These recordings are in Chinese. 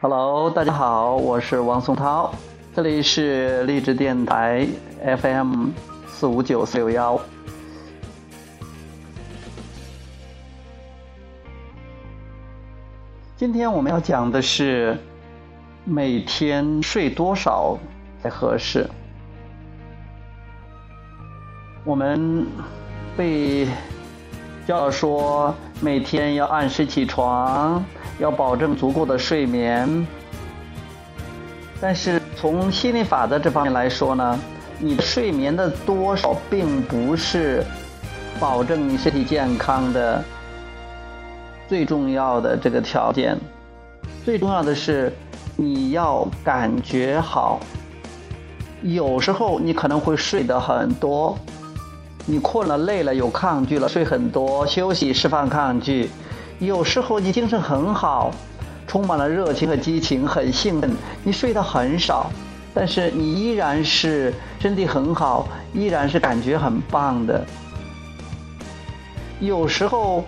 Hello，大家好，我是王松涛，这里是励志电台 FM 四五九四六幺。今天我们要讲的是每天睡多少才合适。我们被教说每天要按时起床。要保证足够的睡眠，但是从心理法则这方面来说呢，你睡眠的多少并不是保证你身体健康的最重要的这个条件。最重要的是你要感觉好。有时候你可能会睡得很多，你困了、累了、有抗拒了，睡很多，休息释放抗拒。有时候你精神很好，充满了热情和激情，很兴奋，你睡得很少，但是你依然是身体很好，依然是感觉很棒的。有时候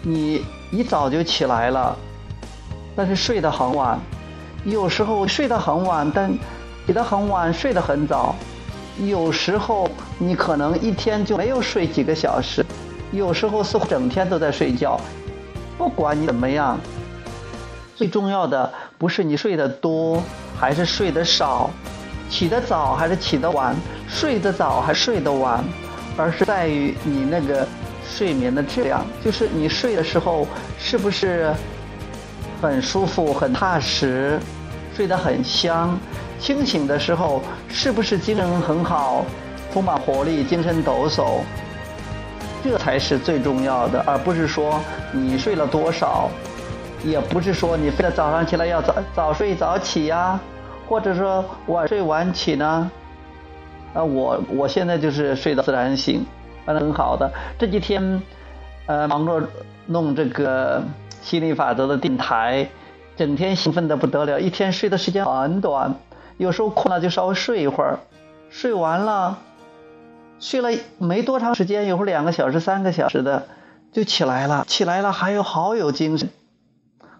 你一早就起来了，但是睡得很晚；有时候睡得很晚，但起得很晚，睡得很早；有时候你可能一天就没有睡几个小时。有时候似乎整天都在睡觉，不管你怎么样，最重要的不是你睡得多还是睡得少，起得早还是起得晚，睡得早还是睡得晚，而是在于你那个睡眠的质量，就是你睡的时候是不是很舒服、很踏实，睡得很香，清醒的时候是不是精神很好，充满活力、精神抖擞。这才是最重要的，而不是说你睡了多少，也不是说你非得早上起来要早早睡早起呀，或者说晚睡晚起呢。啊，我我现在就是睡到自然醒，反正很好的。这几天，呃，忙着弄这个心理法则的电台，整天兴奋的不得了，一天睡的时间很短，有时候困了就稍微睡一会儿，睡完了。睡了没多长时间，有会儿两个小时、三个小时的就起来了，起来了还有好有精神，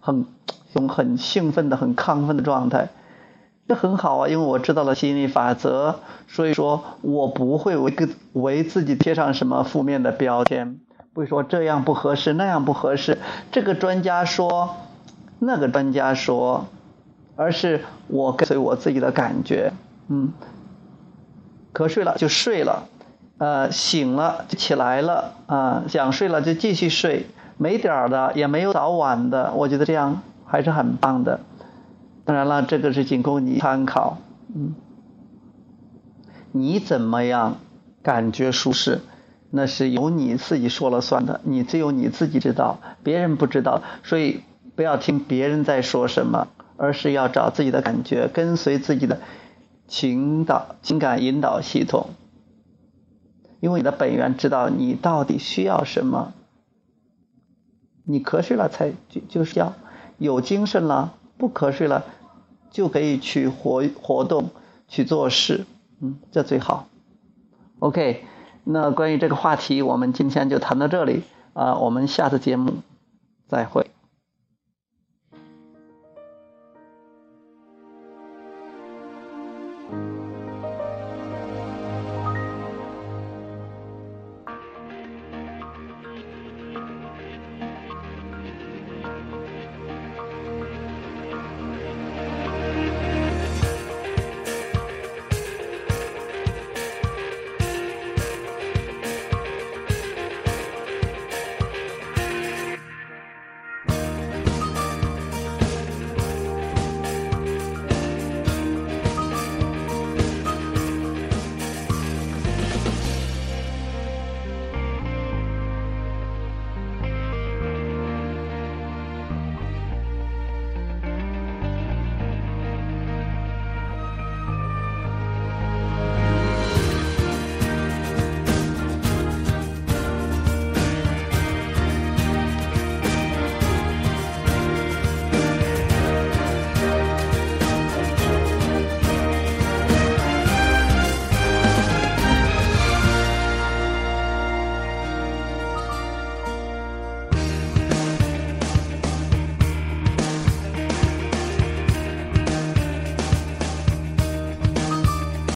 很种很兴奋的、很亢奋的状态，这很好啊，因为我知道了心理法则，所以说我不会为个为自己贴上什么负面的标签，不会说这样不合适，那样不合适，这个专家说，那个专家说，而是我跟随我自己的感觉，嗯，瞌睡了就睡了。呃，醒了就起来了啊，想睡了就继续睡，没点儿的也没有早晚的，我觉得这样还是很棒的。当然了，这个是仅供你参考，嗯，你怎么样感觉舒适，那是由你自己说了算的，你只有你自己知道，别人不知道，所以不要听别人在说什么，而是要找自己的感觉，跟随自己的情导情感引导系统。因为你的本源知道你到底需要什么，你瞌睡了才就就是要有精神了，不瞌睡了就可以去活活动去做事，嗯，这最好。OK，那关于这个话题，我们今天就谈到这里啊，我们下次节目再会。